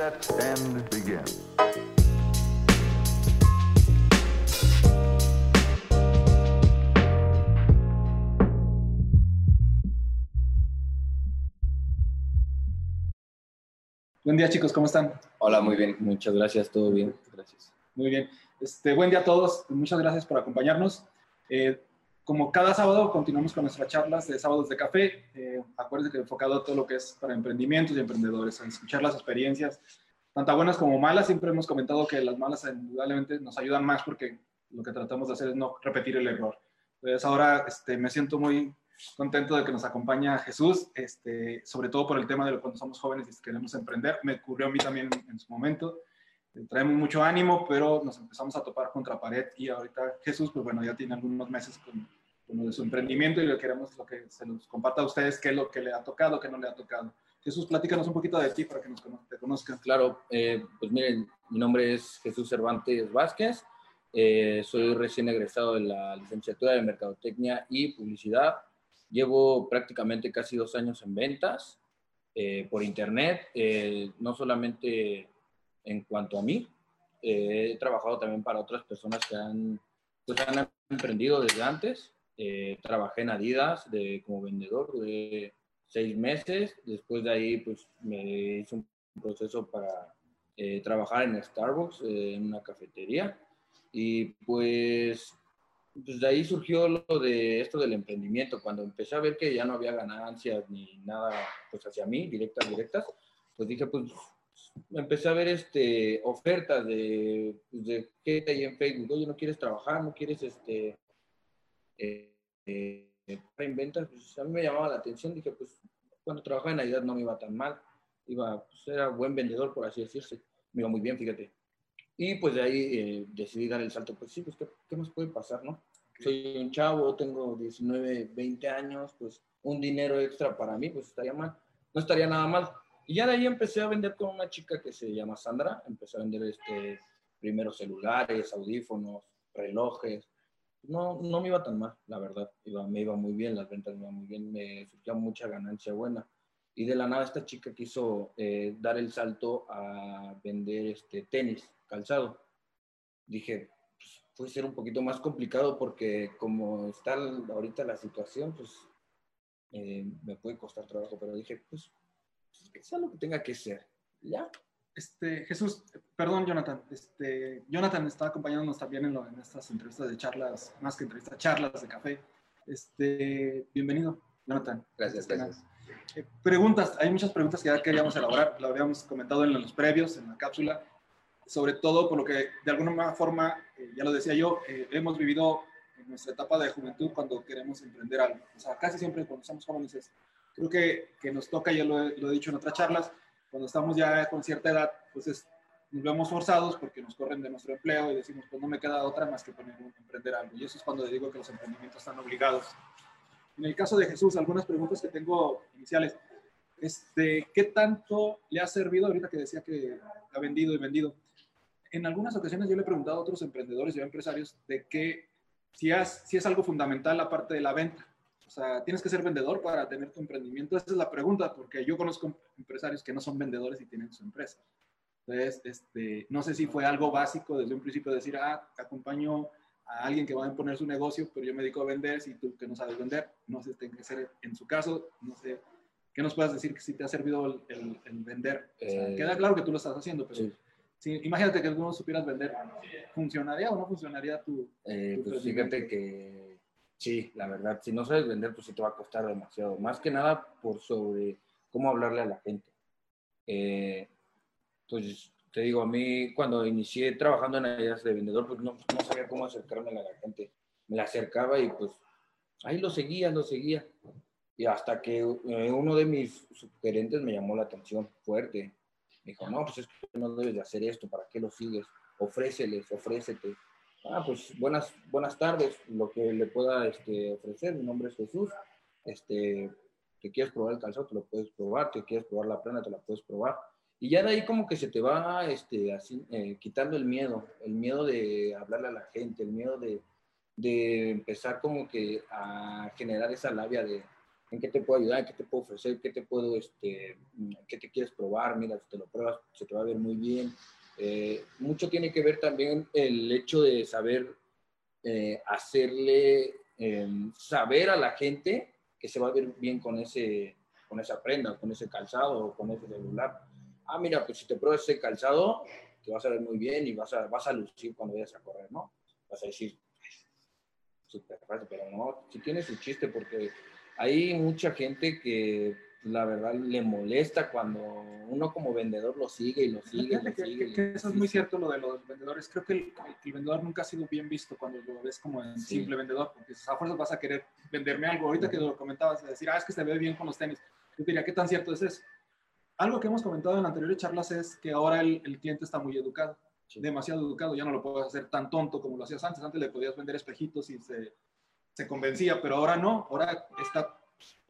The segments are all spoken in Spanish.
set and begin. Buen día chicos, ¿cómo están? Hola, muy bien, muchas gracias, todo bien, gracias. Muy bien. Este, buen día a todos, muchas gracias por acompañarnos. Eh, como cada sábado continuamos con nuestras charlas de sábados de café. Eh, acuérdense que enfocado a todo lo que es para emprendimientos y emprendedores, a escuchar las experiencias, tanto buenas como malas. Siempre hemos comentado que las malas indudablemente nos ayudan más porque lo que tratamos de hacer es no repetir el error. Entonces ahora este, me siento muy contento de que nos acompaña Jesús, este, sobre todo por el tema de cuando somos jóvenes y queremos emprender. Me ocurrió a mí también en su momento. Eh, traemos mucho ánimo, pero nos empezamos a topar contra pared y ahorita Jesús, pues bueno, ya tiene algunos meses con, con lo de su emprendimiento y lo que queremos lo que se nos comparta a ustedes qué es lo que le ha tocado, qué no le ha tocado. Jesús, platícanos un poquito de ti para que nos te conozcan. Claro, eh, pues miren, mi nombre es Jesús Cervantes Vázquez, eh, soy recién egresado de la licenciatura de Mercadotecnia y Publicidad Llevo prácticamente casi dos años en ventas eh, por internet, eh, no solamente en cuanto a mí, eh, he trabajado también para otras personas que han, pues, han emprendido desde antes. Trabajé en Adidas como vendedor de seis meses, después de ahí pues me hice un proceso para trabajar en Starbucks, en una cafetería, y pues pues de ahí surgió lo de esto del emprendimiento. Cuando empecé a ver que ya no había ganancias ni nada pues hacia mí, directas, directas, pues dije, pues empecé a ver este, ofertas de, pues, de qué hay en Facebook. Oye, ¿no quieres trabajar? ¿No quieres este, eh, eh, ventas? Pues a mí me llamaba la atención. Dije, pues cuando trabajaba en Navidad no me iba tan mal. Iba, pues era buen vendedor, por así decirse. Me iba muy bien, fíjate. Y pues de ahí eh, decidí dar el salto. Pues sí, pues ¿qué, ¿qué, nos puede pasar, no? Soy un chavo, tengo 19, 20 años, pues un dinero extra para mí, pues estaría mal. No estaría nada mal. Y ya de ahí empecé a vender con una chica que se llama Sandra. Empecé a vender este, primero celulares, audífonos, relojes. No, no me iba tan mal, la verdad. Iba, me iba muy bien, las ventas me iban muy bien, me surgía mucha ganancia buena. Y de la nada esta chica quiso eh, dar el salto a vender este, tenis calzado. Dije, pues, puede ser un poquito más complicado porque como está ahorita la situación, pues eh, me puede costar trabajo, pero dije, pues, pues, que sea lo que tenga que ser, ¿ya? Este, Jesús, perdón, Jonathan. Este, Jonathan está acompañándonos también en, en, estas entrevistas de charlas, más que entrevistas, charlas de café. Este, bienvenido, Jonathan. Gracias, gracias. Eh, preguntas, hay muchas preguntas que ya queríamos elaborar, lo habíamos comentado en los previos, en la cápsula sobre todo por lo que de alguna forma, eh, ya lo decía yo, eh, hemos vivido en nuestra etapa de juventud cuando queremos emprender algo. O sea, casi siempre cuando somos jóvenes, creo que, que, nos toca, ya lo he, lo he, dicho en otras charlas, cuando estamos ya con cierta edad, pues es, nos vemos forzados porque nos corren de nuestro empleo y decimos, pues no me queda otra más que poner, emprender algo. Y eso es cuando digo que los emprendimientos están obligados. En el caso de Jesús, algunas preguntas que tengo iniciales. Este, ¿Qué tanto le ha servido ahorita que decía que ha vendido y vendido? en algunas ocasiones yo le he preguntado a otros emprendedores y empresarios de que si si es algo fundamental la parte de la venta. O sea, tienes que ser vendedor para tener tu emprendimiento. Esa es la pregunta, porque yo conozco empresarios que no son vendedores y tienen su empresa. Entonces, este, no sé si fue algo básico desde un principio decir, ah, te acompaño a alguien que va a imponer su negocio, pero yo me dedico a vender, si tú que no sabes vender, no sé, tiene que ser en su caso, no sé, ¿qué nos puedes decir que si te ha servido el, el, vender? O sea, eh, queda claro que tú lo estás haciendo, pero... Sí Sí, imagínate que alguno supieras vender, ¿funcionaría o no funcionaría tu, eh, pues fíjate que sí, la verdad, si no sabes vender, pues sí te va a costar demasiado. Más que nada por sobre cómo hablarle a la gente. Eh, pues te digo, a mí cuando inicié trabajando en áreas de vendedor, pues no, sabía cómo acercarme a la gente. Me la acercaba y pues ahí lo seguía, lo seguía. Y hasta que eh, uno de mis gerentes me llamó la atención fuerte dijo, no, pues es que no debes de hacer esto, ¿para qué lo sigues? Ofréceles, ofrécete. Ah, pues buenas, buenas tardes, lo que le pueda este, ofrecer, mi nombre es Jesús, este, te quieres probar el calzado, te lo puedes probar, te quieres probar la plana, te la puedes probar. Y ya de ahí como que se te va este, así, eh, quitando el miedo, el miedo de hablarle a la gente, el miedo de, de empezar como que a generar esa labia de, en qué te puedo ayudar, en qué te puedo ofrecer, qué te puedo, este, qué te quieres probar, mira, si te lo pruebas, se te va a ver muy bien. Eh, mucho tiene que ver también el hecho de saber eh, hacerle em, saber a la gente que se va a ver bien con, ese, con esa prenda, con ese calzado o con ese celular. Ah, mira, pues si te pruebas ese calzado, te vas a ver muy bien y vas a, vas a lucir cuando vayas a correr, ¿no? Vas a decir, súper fácil, pero no, si tiene su chiste porque hay mucha gente que la verdad le molesta cuando uno como vendedor lo sigue y lo sigue. lo que, sigue eso es muy cierto lo de los vendedores. Creo que el, vendedor nunca ha sido bien visto cuando lo ves como un simple vendedor, porque a fuerza vas a querer venderme algo. Ahorita que lo comentabas, decir, ah, es que se ve bien con los tenis. Yo diría, ¿qué tan cierto es eso? Algo que hemos comentado en anteriores charlas es que ahora el, el cliente está muy educado, demasiado educado. Ya no lo puedes hacer tan tonto como lo hacías antes. Antes le podías vender espejitos y se, se convencía, pero ahora no. Ahora está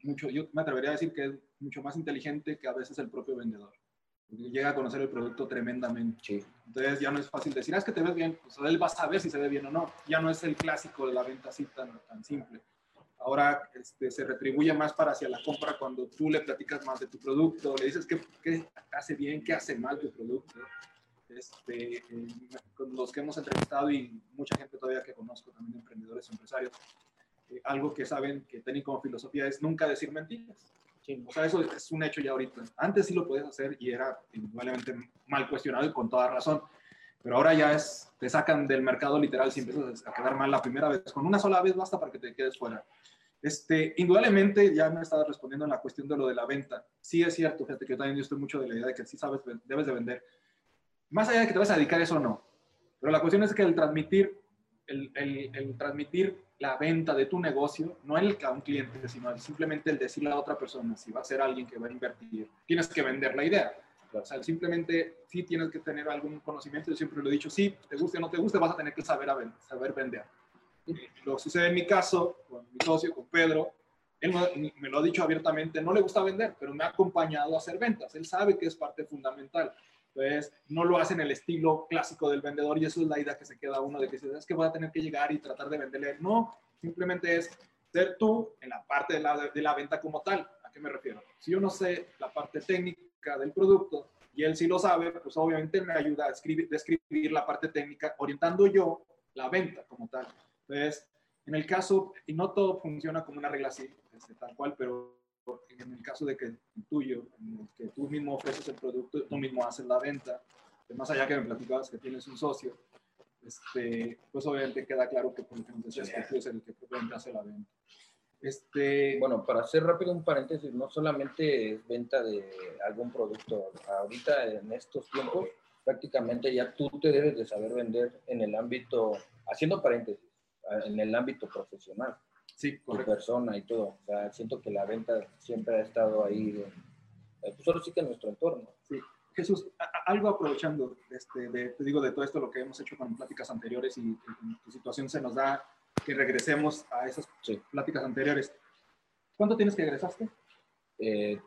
mucho, yo me atrevería a decir que es mucho más inteligente que a veces el propio vendedor. Llega a conocer el producto tremendamente. Entonces ya no es fácil decir, ah, es que te ves bien, pues él va a saber si se ve bien o no. Ya no es el clásico de la venta así tan, tan simple. Ahora este, se retribuye más para hacia la compra cuando tú le platicas más de tu producto, le dices qué, qué hace bien, qué hace mal tu producto. Este, eh, con los que hemos entrevistado y mucha gente todavía que conozco, también emprendedores, empresarios, eh, algo que saben que tienen como filosofía es nunca decir mentiras. O sea, eso es un hecho ya ahorita. Antes sí lo podías hacer y era indudablemente mal cuestionado y con toda razón. Pero ahora ya es, te sacan del mercado literal si empiezas a quedar mal la primera vez. Con una sola vez basta para que te quedes fuera. Este, indudablemente, ya me estaba respondiendo en la cuestión de lo de la venta. Sí es cierto, fíjate que yo también estoy mucho de la idea de que sí sabes, debes de vender. Más allá de que te vas a dedicar a eso o no. Pero la cuestión es que el transmitir, el, el, el transmitir la venta de tu negocio, no el a un cliente, sino simplemente el decirle a otra persona, si va a ser alguien que va a invertir, tienes que vender la idea. O sea, simplemente sí tienes que tener algún conocimiento. Yo siempre lo he dicho, sí, te guste o no te guste, vas a tener que saber, a saber vender. lo sucede en mi caso, con mi socio, con Pedro. Él me lo ha dicho abiertamente, no le gusta vender, pero me ha acompañado a hacer ventas. Él sabe que es parte fundamental. Entonces, no lo hace en el estilo clásico del vendedor y eso es la idea que se queda uno de que es que voy a tener que llegar y tratar de venderle. No, simplemente es ser tú en la parte de la, venta como tal. ¿A qué me refiero? Si yo no sé la parte técnica del producto y él sí lo sabe, pues obviamente me ayuda a escribir, describir la parte técnica orientando yo la venta como tal. Entonces, en el caso, y no todo funciona como una regla así, este, tal cual, pero en el caso de que tuyo, que tú mismo ofreces el producto, tú mismo haces la venta, más allá que me platicabas que tienes un socio, este, pues obviamente queda claro que, por ejemplo, tú es el que hace la venta. Este, bueno, para hacer rápido un paréntesis, no solamente es venta de algún producto. Ahorita, en estos tiempos, prácticamente ya tú te debes de saber vender en el ámbito, haciendo paréntesis, en el ámbito profesional sí, tu persona y todo. O sea, siento que la venta siempre ha estado ahí, eh, pues solo sí que en nuestro entorno. Sí. Jesús, algo aprovechando, este, de, te digo, de todo esto, lo que hemos hecho con pláticas anteriores y, tu situación se nos da que regresemos a esas pláticas anteriores. ¿Cuánto tienes que egresaste? Eh,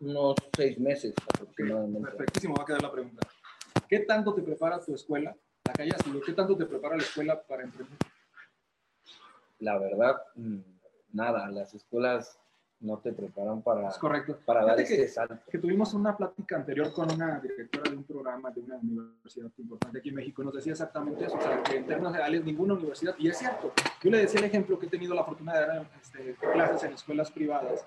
unos seis meses aproximadamente. perfectísimo, va a quedar la pregunta. ¿Qué tanto te prepara tu escuela? La calle ¿qué tanto te prepara la escuela para emprender? La verdad, mm, nada, las escuelas no te preparan para, es correcto. para dar que, salto. Que tuvimos una plática anterior con una directora de un programa de una universidad importante aquí en México nos decía exactamente eso, o sea, que en términos reales ninguna universidad, y es cierto, yo le decía el ejemplo que he tenido la fortuna de dar este, clases en escuelas privadas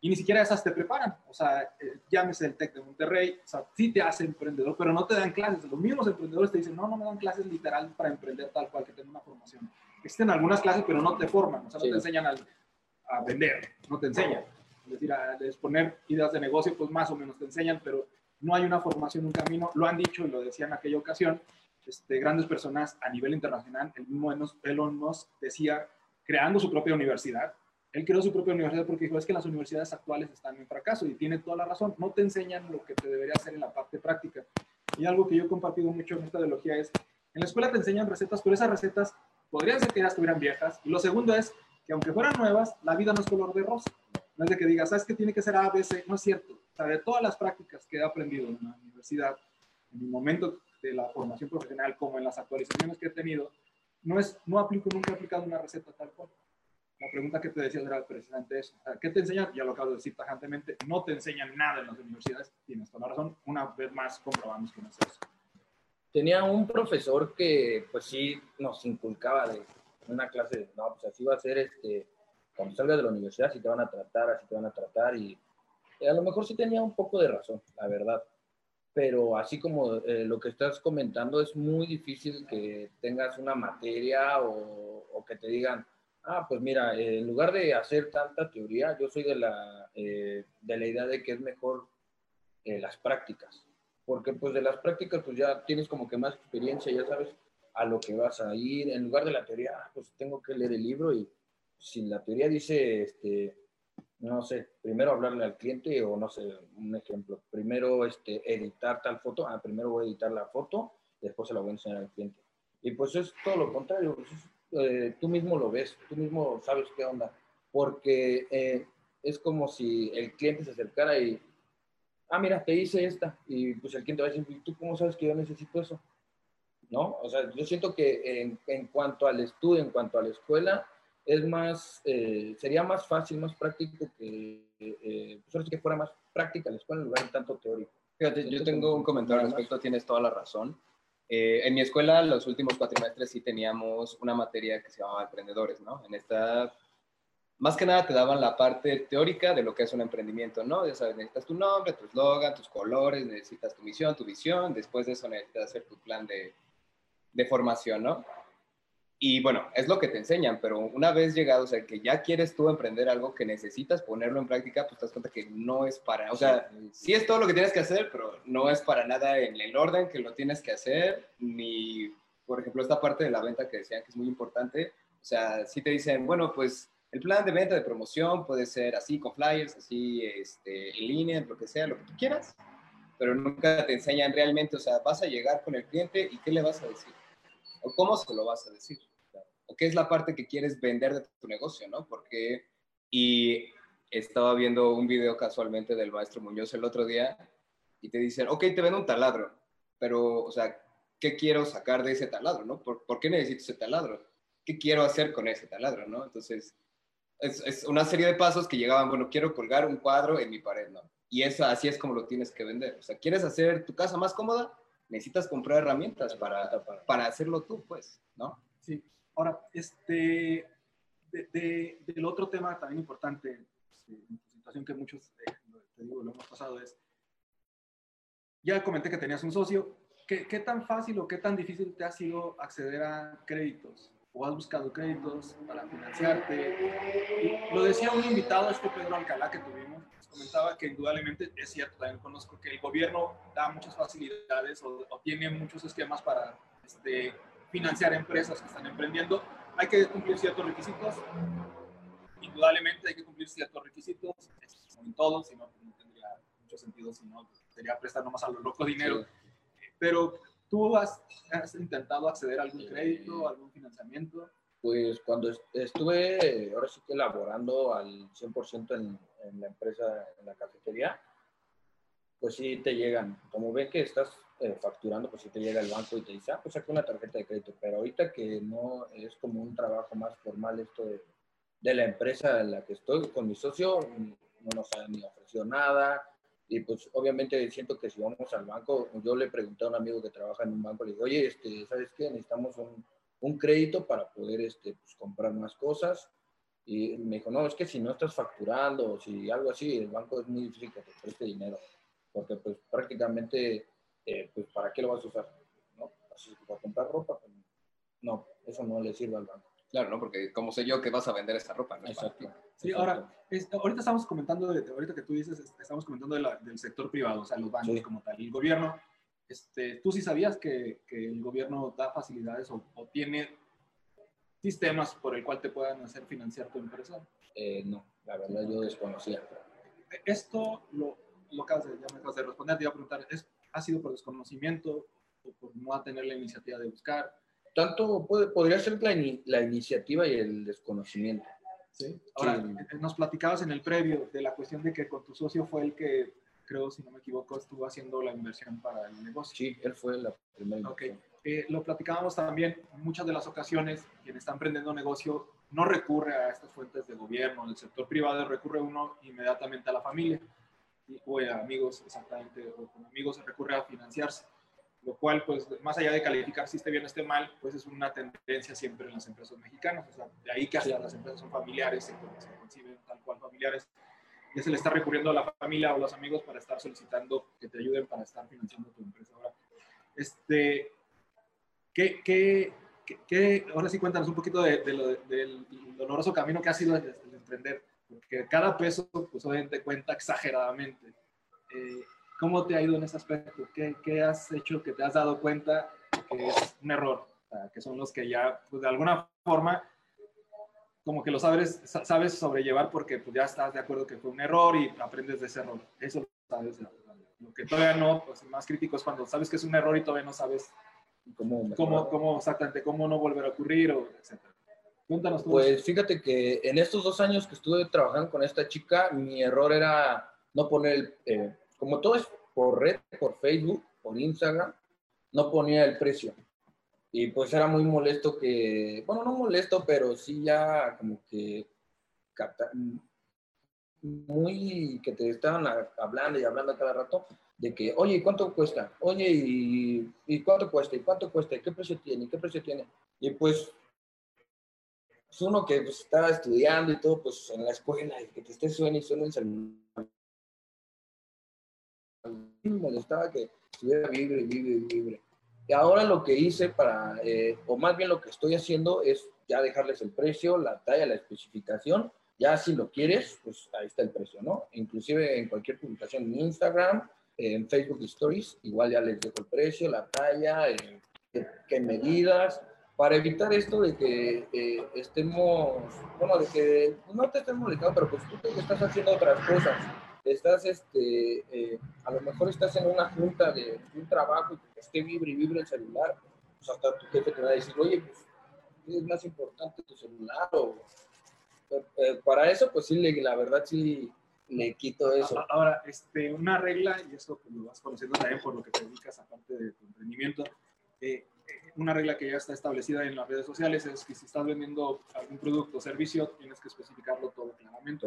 y ni siquiera esas te preparan, o sea, eh, llámese el TEC de Monterrey, o sea, sí te hace emprendedor, pero no te dan clases, los mismos emprendedores te dicen, no, no me dan clases literal para emprender tal cual, que tengo una formación existen algunas clases, pero no te forman, o sea, no te enseñan a, vender, no te enseñan. Es decir, a exponer ideas de negocio, pues más o menos te enseñan, pero no hay una formación, un camino. Lo han dicho y lo decía en aquella ocasión, este, grandes personas a nivel internacional. El mismo Elon Musk decía, creando su propia universidad. Él creó su propia universidad porque dijo, es que las universidades actuales están en fracaso y tiene toda la razón. No te enseñan lo que te debería hacer en la parte práctica. Y algo que yo he compartido mucho en esta ideología es, en la escuela te enseñan recetas, pero esas recetas podrían ser que ya estuvieran viejas. Y lo segundo es que aunque fueran nuevas, la vida no es color de rosa. No es de que digas, ¿sabes que tiene que ser A, B, C? No es cierto. O sea, de todas las prácticas que he aprendido en la universidad, en mi momento de la formación profesional, como en las actualizaciones que he tenido, no, es, no aplico, nunca he aplicado una receta tal cual. la pregunta que te decía era precisamente eso. ¿Qué te enseñan? Ya lo acabo de decir tajantemente, no te enseñan nada en las universidades. Tienes toda la razón. Una vez más comprobamos que no es eso. Tenía un profesor que, pues sí, nos inculcaba de una clase, no, pues así va a ser, este, cuando salgas de la universidad, así te van a tratar, así te van a tratar. Y, y a lo mejor sí tenía un poco de razón, la verdad pero así como eh, lo que estás comentando, es muy difícil que tengas una materia o, o que te digan, ah, pues mira, en lugar de hacer tanta teoría, yo soy de la, eh, de la idea de que es mejor eh, las prácticas, porque pues de las prácticas pues ya tienes como que más experiencia, ya sabes a lo que vas a ir, en lugar de la teoría, pues tengo que leer el libro y si la teoría dice, este, no sé, primero hablarle al cliente o no sé, un ejemplo, primero este, editar tal foto, ah, primero voy a editar la foto, después se la voy a enseñar al cliente. Y pues es todo lo contrario, pues, eh, tú mismo lo ves, tú mismo sabes qué onda, porque eh, es como si el cliente se acercara y, ah, mira, te hice esta, y pues el cliente va a decir, ¿tú cómo sabes que yo necesito eso? ¿No? O sea, yo siento que en, en cuanto al estudio, en cuanto a la escuela, es más, eh, sería más fácil, más práctico que, eh, pues que fuera más práctica la escuela en lugar de tanto teórico. Fíjate, yo tengo un comentario al respecto, tienes toda la razón. Eh, en mi escuela, los últimos cuatrimestres sí teníamos una materia que se llamaba emprendedores, ¿no? En esta, más que nada te daban la parte teórica de lo que es un emprendimiento, ¿no? Ya sabes, necesitas tu nombre, tu eslogan, tus colores, necesitas tu misión, tu visión, después de eso necesitas hacer tu plan de, de formación, ¿no? Y bueno, es lo que te enseñan, pero una vez llegado, o sea, que ya quieres tú emprender algo que necesitas ponerlo en práctica, pues te das cuenta que no es para, o sea, sí es todo lo que tienes que hacer, pero no es para nada en el orden que lo tienes que hacer, ni, por ejemplo, esta parte de la venta que decían que es muy importante, o sea, si te dicen, bueno, pues el plan de venta de promoción puede ser así, con flyers, así, este, en línea, lo que sea, lo que tú quieras, pero nunca te enseñan realmente, o sea, vas a llegar con el cliente y qué le vas a decir o cómo se lo vas a decir, o qué es la parte que quieres vender de tu negocio, ¿no? Porque, y estaba viendo un video casualmente del maestro Muñoz el otro día y te dicen, ok, te vendo un taladro, pero, o sea, ¿qué quiero sacar de ese taladro, no? ¿Por, qué necesito ese taladro? ¿Qué quiero hacer con ese taladro, no? Entonces, es, es, una serie de pasos que llegaban, bueno, quiero colgar un cuadro en mi pared, ¿no? Y eso, así es como lo tienes que vender. O sea, ¿quieres hacer tu casa más cómoda? necesitas comprar herramientas para, para, hacerlo tú, pues, ¿no? Sí. Ahora, este, de, del otro tema también importante, en tu situación que muchos, eh, te digo, lo hemos pasado, es, ya comenté que tenías un socio, ¿Qué, ¿qué, tan fácil o qué tan difícil te ha sido acceder a créditos? ¿O has buscado créditos para financiarte? lo decía un invitado, este Pedro Alcalá que tuvimos, comentaba que indudablemente es cierto, también conozco que el gobierno da muchas facilidades o, tiene muchos esquemas para este, financiar empresas que están emprendiendo. Hay que cumplir ciertos requisitos, indudablemente hay que cumplir ciertos requisitos, en todo, si no, no tendría mucho sentido, si no, sería prestar nomás a lo loco dinero. Pero tú has, has intentado acceder a algún crédito, algún financiamiento pues cuando estuve, ahora sí que elaborando al 100% en, en, la empresa, en la cafetería, pues sí te llegan, como ven que estás eh, facturando, pues sí te llega el banco y te dice, ah, pues saca una tarjeta de crédito, pero ahorita que no es como un trabajo más formal esto de, de la empresa en la que estoy con mi socio, no nos han ni ofrecido nada, y pues obviamente siento que si vamos al banco, yo le pregunté a un amigo que trabaja en un banco, le dije, oye, este, ¿sabes qué? Necesitamos un un crédito para poder este, pues, comprar más cosas. Y me dijo, no, es que si no estás facturando o si algo así, el banco es muy difícil que te preste dinero, porque pues prácticamente, eh, pues ¿para qué lo vas a usar? ¿No? Así para comprar ropa, pues, no, eso no le sirve al banco. Claro, ¿no? Porque como sé yo que vas a vender esa ropa, ¿no? Exacto. Sí, ahora, ahorita estamos comentando, de, ahorita que tú dices, estamos comentando del sector privado, o sea, los bancos como tal. El gobierno este, ¿Tú sí sabías que, que el gobierno da facilidades o, tiene sistemas por el cual te puedan hacer financiar tu empresa? Eh, no, la verdad yo desconocía. Esto lo, lo acabas de, ya me acabas de responder, te iba a preguntar, ¿es, ¿ha sido por desconocimiento o por no tener la iniciativa de buscar? Tanto puede, podría ser la, la iniciativa y el desconocimiento. ¿Sí? Ahora, eh, nos platicabas en el previo de la cuestión de que con tu socio fue el que creo, si no me equivoco, estuvo haciendo la inversión para el negocio. Sí, él fue la primera Ok. eh, lo platicábamos también, muchas de las ocasiones, quien está emprendiendo negocio no recurre a estas fuentes de gobierno, del sector privado, recurre uno inmediatamente a la familia o a amigos, exactamente, o con amigos recurre a financiarse, lo cual, pues, más allá de calificar si esté bien o esté mal, pues es una tendencia siempre en las empresas mexicanas, o sea, de ahí hasta las empresas son familiares, se, conciben tal cual familiares, ya se le está recurriendo a la familia o los amigos para estar solicitando que te ayuden para estar financiando tu empresa. Ahora, este, ¿qué, qué, qué, ahora sí cuéntanos un poquito de, lo, del doloroso camino que ha sido el, emprender, porque cada peso, pues obviamente cuenta exageradamente. Eh, ¿Cómo te ha ido en ese aspecto? ¿Qué, ¿Qué, has hecho que te has dado cuenta que es un error? que son los que ya, pues de alguna forma, como que lo sabes, sabes sobrellevar porque pues, ya estás de acuerdo que fue un error y aprendes de ese error. Eso lo sabes. Lo que todavía no, pues más crítico es cuando sabes que es un error y todavía no sabes cómo, cómo, cómo exactamente, cómo no volver a ocurrir, o etcétera. Cuéntanos tú. Pues fíjate que en estos dos años que estuve trabajando con esta chica, mi error era no poner, eh, como todo es por red, por Facebook, por Instagram, no ponía el precio. Y pues era muy molesto que, bueno, no molesto, pero sí ya como que muy que te estaban hablando y hablando cada rato de que, oye, ¿cuánto cuesta? Oye, ¿y, ¿y cuánto cuesta? ¿Y cuánto cuesta? ¿Y qué precio tiene? ¿Qué precio tiene? Y pues, pues uno que pues, estaba estudiando y todo, pues en la escuela, y que te esté suene y suene el celular. Me molestaba que estuviera libre, libre, libre. Y ahora lo que hice para, eh, o más bien lo que estoy haciendo es ya dejarles el precio, la talla, la especificación. Ya si lo quieres, pues ahí está el precio, ¿no? Inclusive en cualquier publicación en Instagram, en Facebook Stories, igual ya les dejo el precio, la talla, eh, qué, medidas, para evitar esto de que eh, estemos, bueno, de que no te estén molestando, pero pues tú te estás haciendo otras cosas estás, este, eh, a lo mejor estás en una junta de, un trabajo y que esté vibre y vibre el celular, pues hasta tu jefe te va a decir, oye, pues es más importante tu celular o... Eh, para eso, pues sí, la verdad sí le quito eso. Ahora, este, una regla, y eso pues, lo vas conociendo también por lo que te dedicas aparte de tu emprendimiento, eh, una regla que ya está establecida en las redes sociales es que si estás vendiendo algún producto o servicio, tienes que especificarlo todo claramente,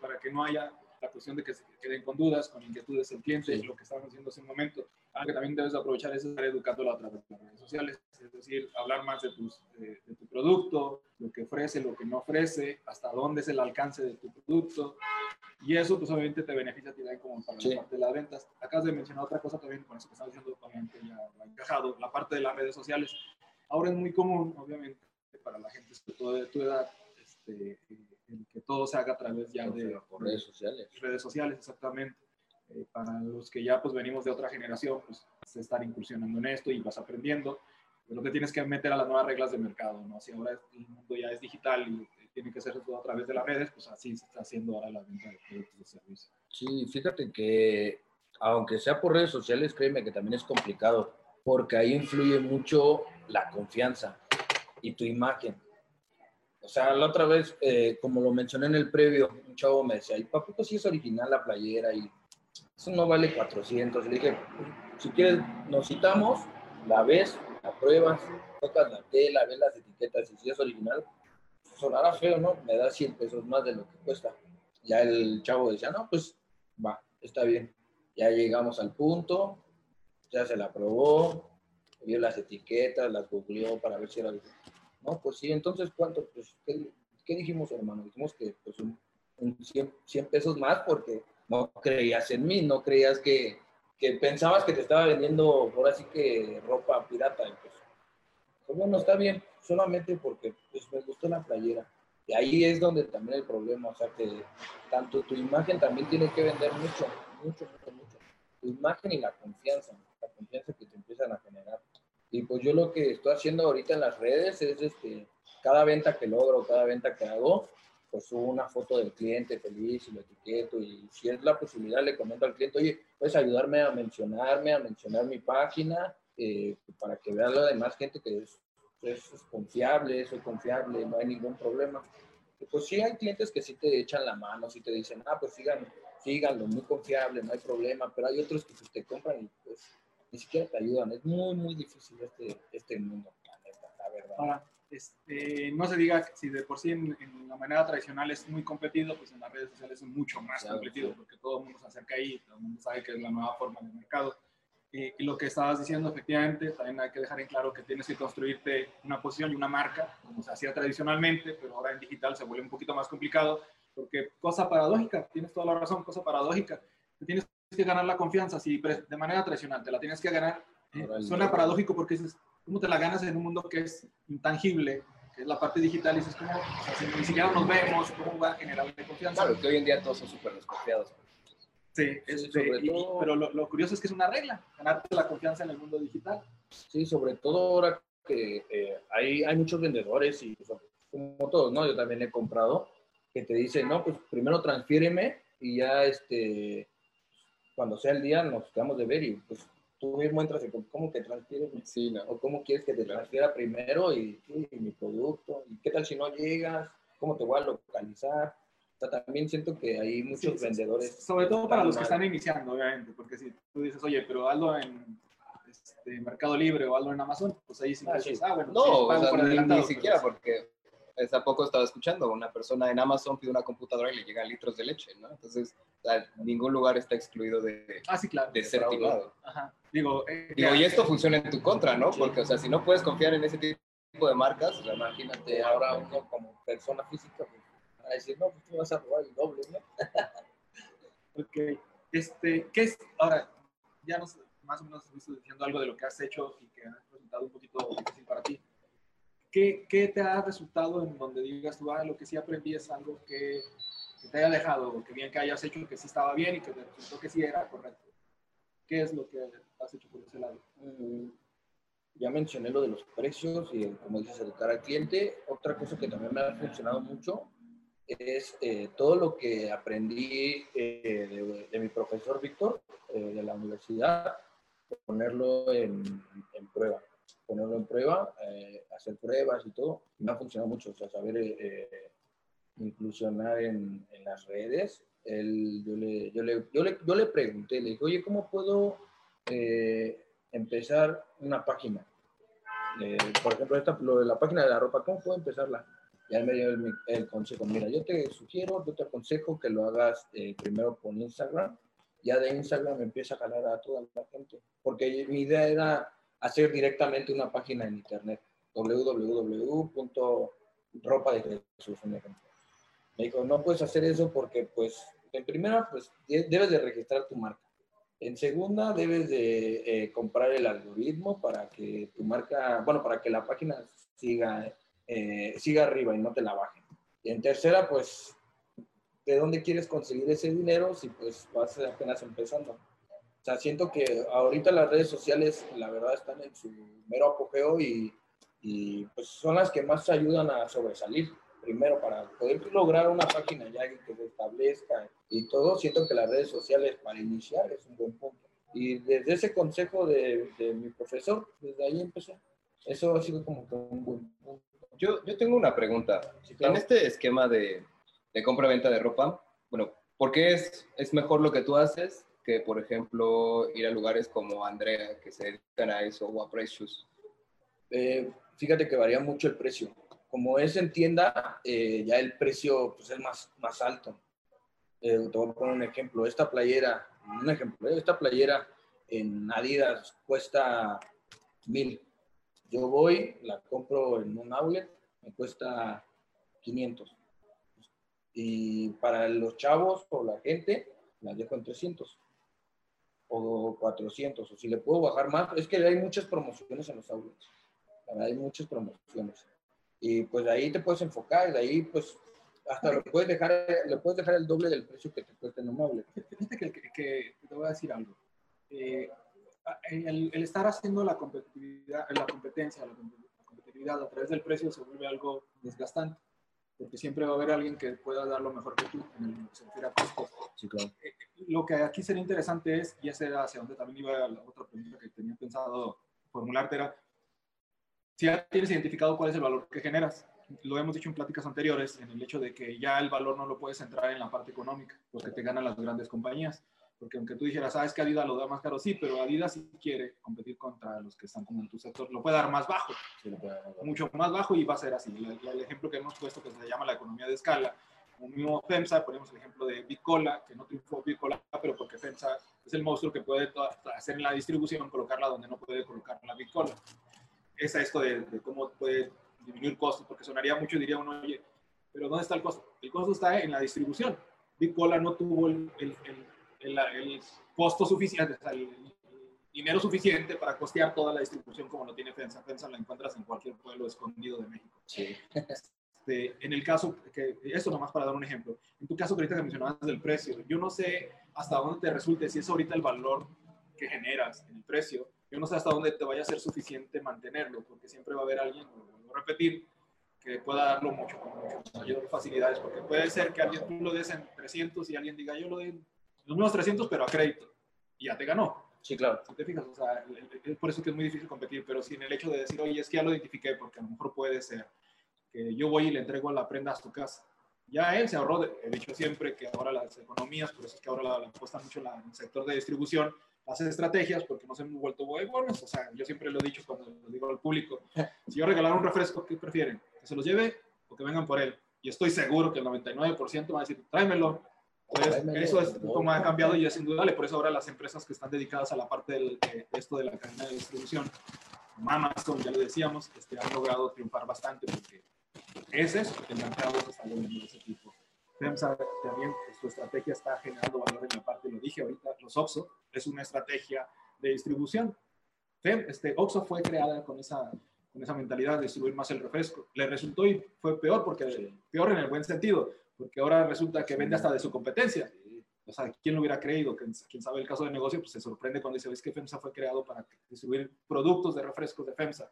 para que no haya la cuestión de que se queden con dudas, con inquietudes el cliente, lo que estábamos haciendo hace un momento. Algo que también debes aprovechar es estar educándolo a través de las redes sociales, es decir, hablar más de, tus, de, tu producto, lo que ofrece, lo que no ofrece, hasta dónde es el alcance de tu producto. Y eso, pues obviamente te beneficia a ti como para la parte de las ventas. Acabas de mencionar otra cosa también, con eso que estás diciendo, obviamente ya lo ha encajado, la parte de las redes sociales. Ahora es muy común, obviamente, para la gente de tu edad, este, que todo se haga a través ya de redes sociales. Redes sociales, exactamente. Eh, para los que ya pues venimos de otra generación, pues estar incursionando en esto y vas aprendiendo, pero te tienes que meter a las nuevas reglas de mercado, ¿no? Si ahora el mundo ya es digital y tiene que ser todo a través de las redes, pues así se está haciendo ahora la venta de productos y servicios. Sí, fíjate que aunque sea por redes sociales, créeme que también es complicado, porque ahí influye mucho la confianza y tu imagen. O sea, la otra vez, eh, como lo mencioné en el previo, un chavo me decía, y papito, si es original la playera y eso no vale 400. Le dije, si quieres, nos citamos, la ves, la pruebas, tocas la tela, ves las etiquetas y si es original, sonará feo, ¿no? Me da 100 pesos más de lo que cuesta. Ya el chavo decía, no, pues va, está bien. Ya llegamos al punto, ya se la probó, vio las etiquetas, las googleó para ver si era no, pues sí, entonces, ¿cuánto? Pues, ¿qué, dijimos, hermano? Dijimos que pues un, 100, pesos más porque no creías en mí, no creías que, que pensabas que te estaba vendiendo, ahora sí que ropa pirata. Pues, pues, bueno, está bien, solamente porque pues, me gustó la playera. Y ahí es donde también el problema, o sea, que tanto tu imagen también tiene que vender mucho, mucho, mucho, mucho. Tu imagen y la confianza, la confianza que te empiezan a generar. Y pues yo lo que estoy haciendo ahorita en las redes es este, cada venta que logro, cada venta que hago, pues subo una foto del cliente feliz y lo etiqueto y si es la posibilidad le comento al cliente, oye, puedes ayudarme a mencionarme, a mencionar mi página, eh, para que vea la demás gente que es, es, confiable, soy confiable, no hay ningún problema. Pues sí hay clientes que sí te echan la mano, sí te dicen, ah, pues sigan, síganlo, muy confiable, no hay problema, pero hay otros que pues, te compran y pues ni siquiera te ayudan. Es muy, muy difícil este, este mundo, la, verdad. Ahora, este, no se diga que si de por sí en, la manera tradicional es muy competido, pues en las redes sociales es mucho más competido, porque todo el mundo se acerca ahí, todo el mundo sabe que es la nueva forma de mercado. y lo que estabas diciendo, efectivamente, también hay que dejar en claro que tienes que construirte una posición y una marca, como se hacía tradicionalmente, pero ahora en digital se vuelve un poquito más complicado, porque cosa paradójica, tienes toda la razón, cosa paradójica, te tienes que ganar la confianza, si de manera tradicional te la tienes que ganar, eh, suena paradójico porque dices, ¿cómo te la ganas en un mundo que es intangible, que es la parte digital? Y dices, ¿cómo? O sea, si ni siquiera nos vemos, ¿cómo va a generar confianza? Claro, que hoy en día todos son súper desconfiados. Sí, es, pero lo, lo, curioso es que es una regla, ganarte la confianza en el mundo digital. Sí, sobre todo ahora que eh, hay, hay muchos vendedores y como todos, ¿no? Yo también he comprado, que te dicen, no, pues primero transfiéreme y ya este, cuando sea el día nos quedamos de ver y pues tú mismo entras y cómo te transfieres sí, no. o cómo quieres que te transfiera primero y, mi producto y qué tal si no llegas, cómo te voy a localizar. O sea, también siento que hay muchos vendedores. Sobre todo para los que están iniciando, obviamente, porque si tú dices, oye, pero hazlo en este, Mercado Libre o hazlo en Amazon, pues ahí sí, ah, ah bueno, no, o sea, ni, ni, siquiera, porque hace poco estaba escuchando, una persona en Amazon pide una computadora y le llegan litros de leche, ¿no? Entonces, ningún lugar está excluido de, ah, sí, claro, de ser timado. Ajá. Digo, eh, Digo y esto funciona en tu contra, ¿no? Porque, o sea, si no puedes confiar en ese tipo de marcas, imagínate ahora uno como persona física, pues, a decir, no, pues tú vas a robar el doble, ¿no? ok. Este, ¿qué es? Ahora, ya nos, más o menos estás diciendo algo de lo que has hecho y que ha resultado un poquito difícil para ti. ¿Qué, ¿Qué, te ha resultado en donde digas tú, ah, lo que sí aprendí es algo que, te haya dejado, que bien que hayas hecho que sí estaba bien y que te resultó que sí era correcto? ¿Qué es lo que has hecho por ese lado? Mm, ya mencioné lo de los precios y, como dices, educar al cliente. Otra cosa que también me ha funcionado mucho es eh, todo lo que aprendí eh, de, mi profesor Víctor eh, de la universidad, ponerlo en, en prueba ponerlo en prueba, eh, hacer pruebas y todo. Me ha funcionado mucho, o sea, saber eh, inclusionar en, las redes. Él, yo, le, yo, le, yo, le, yo, le, pregunté, le dije, oye, ¿cómo puedo empezar una página? por ejemplo, esta, lo de la página de la ropa, ¿cómo puedo empezarla? Y él me dio el, el, consejo, mira, yo te sugiero, yo te aconsejo que lo hagas primero por Instagram, ya de Instagram empieza a jalar a toda la gente, porque mi idea era hacer directamente una página en internet, www.ropa de Jesús, Me dijo, no puedes hacer eso porque, pues, en primera, pues, debes de registrar tu marca. En segunda, debes de eh, comprar el algoritmo para que tu marca, bueno, para que la página siga, eh, siga arriba y no te la bajen. Y en tercera, pues, ¿de dónde quieres conseguir ese dinero si pues vas apenas empezando? O sea, siento que ahorita las redes sociales, la verdad, están en su mero apogeo y, y pues son las que más ayudan a sobresalir. Primero, para poder lograr una página ya que se establezca y todo, siento que las redes sociales para iniciar es un buen punto. Y desde ese consejo de, de mi profesor, desde ahí empecé. Eso ha sido como un buen punto. Yo, yo tengo una pregunta. En este esquema de, de compra-venta de ropa, bueno, ¿por qué es, es mejor lo que tú haces que, por ejemplo, ir a lugares como Andrea, que se dedican a eso, o a Precious? Eh, fíjate que varía mucho el precio. Como es en tienda, eh, ya el precio pues, es más, más alto. Eh, te voy a poner un ejemplo. Esta playera, un ejemplo, esta playera en Adidas cuesta mil. Yo voy, la compro en un outlet, me cuesta 500. Y para los chavos o la gente, la dejo en 300 o 400, o si le puedo bajar más, es que hay muchas promociones en los outlets, hay muchas promociones. Y pues ahí te puedes enfocar, de ahí pues hasta le puedes dejar, le puedes dejar el doble del precio que te cuesta en un outlet. Fíjate que, que, te voy a decir algo. Eh, el, el, estar haciendo la competitividad, la competencia, la competitividad a través del precio se vuelve algo desgastante porque siempre va a haber alguien que pueda dar lo mejor que tú en lo que se refiere a costos. Sí, claro. Eh, lo que aquí sería interesante es, y ese era hacia donde también iba la otra pregunta que tenía pensado formularte, era si ya tienes identificado cuál es el valor que generas. Lo hemos dicho en pláticas anteriores, en el hecho de que ya el valor no lo puedes entrar en la parte económica, porque te ganan las grandes compañías. Porque aunque tú dijeras, sabes que Adidas lo da más caro, sí, pero Adidas sí quiere competir contra los que están como en tu sector, lo puede dar más bajo, Sí, lo puede dar. mucho más bajo y va a ser así. El, el ejemplo que hemos puesto que se llama la economía de escala, como mismo FEMSA, ponemos el ejemplo de Bicola, que no triunfó Bicola, pero porque FEMSA es el monstruo que puede hacer en la distribución, colocarla donde no puede colocar la Bicola. Es a esto de, de cómo puede disminuir costos, porque sonaría mucho y diría uno, oye, pero ¿dónde está el costo? El costo está en la distribución. Bicola no tuvo el, el, el, el- costo suficiente, el, dinero suficiente para costear toda la distribución como lo tiene FEMSA. FEMSA la encuentras en cualquier pueblo escondido de México. Sí. Este, en el caso, que eso nomás para dar un ejemplo, en tu caso que ahorita que mencionabas del precio, yo no sé hasta dónde te resulte, si es ahorita el valor que generas en el precio, yo no sé hasta dónde te vaya a ser suficiente mantenerlo, porque siempre va a haber alguien, vuelvo a repetir, que pueda darlo mucho, con mucho mayor facilidades, porque puede ser que alguien tú lo des en 300 y alguien diga yo lo doy en los mismos 300, pero a crédito, y ya te ganó. Sí, claro. Si te fijas, o sea, es por eso que es muy difícil competir, pero si en el hecho de decir, oye, es que ya lo identifiqué, porque a lo mejor puede ser que yo voy y le entrego la prenda a su casa. Ya él se ahorró, de- he dicho siempre que ahora las economías, por eso es que ahora la, la apuesta mucho la- en el sector de distribución, las estrategias, porque nos hemos vuelto huevones, o sea, yo siempre lo he dicho cuando lo digo al público, si yo regalara un refresco, ¿qué prefieren? ¿Que se los lleve o que vengan por él? Y estoy seguro que el 99% va a decir, tráemelo, Tráemelo, eso es como ha cambiado y es indudable. Por eso ahora las empresas que están dedicadas a la parte del- de, esto de la cadena de distribución, como Amazon, ya lo decíamos, este, han logrado triunfar bastante porque ese es el mercado que está volviendo de ese tipo. FEMSA también, pues, su estrategia está generando valor en la parte, lo dije ahorita, los OXO, es una estrategia de distribución. FEM, este, OXO fue creada con esa, con esa mentalidad de distribuir más el refresco. Le resultó y fue peor, porque peor en el buen sentido, porque ahora resulta que vende hasta de su competencia. O sea, ¿quién lo hubiera creído? Quien sabe el caso de negocio, pues se sorprende cuando dice, es que FEMSA fue creado para distribuir productos de refrescos de FEMSA.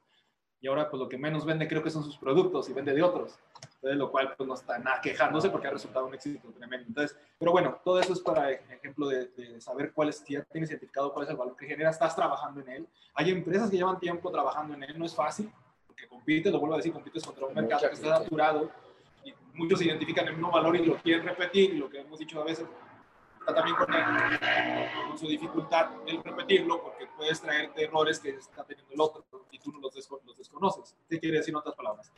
Y ahora, pues lo que menos vende creo que son sus productos y vende de otros. Entonces, lo cual, pues no está nada quejándose porque ha resultado un éxito tremendo. Entonces, pero bueno, todo eso es para ejemplo de, de saber cuál es, si ya tienes identificado cuál es el valor que genera, estás trabajando en él. Hay empresas que llevan tiempo trabajando en él, no es fácil, porque compites, lo vuelvo a decir, compites contra un mercado Mucha que está gente. saturado y muchos identifican el mismo valor y lo quieren repetir, y lo que hemos dicho a veces, está también con, el- con su dificultad el repetirlo, porque puedes traerte errores que está teniendo el otro y tú no los desconoces. ¿Qué quiere decir en otras palabras?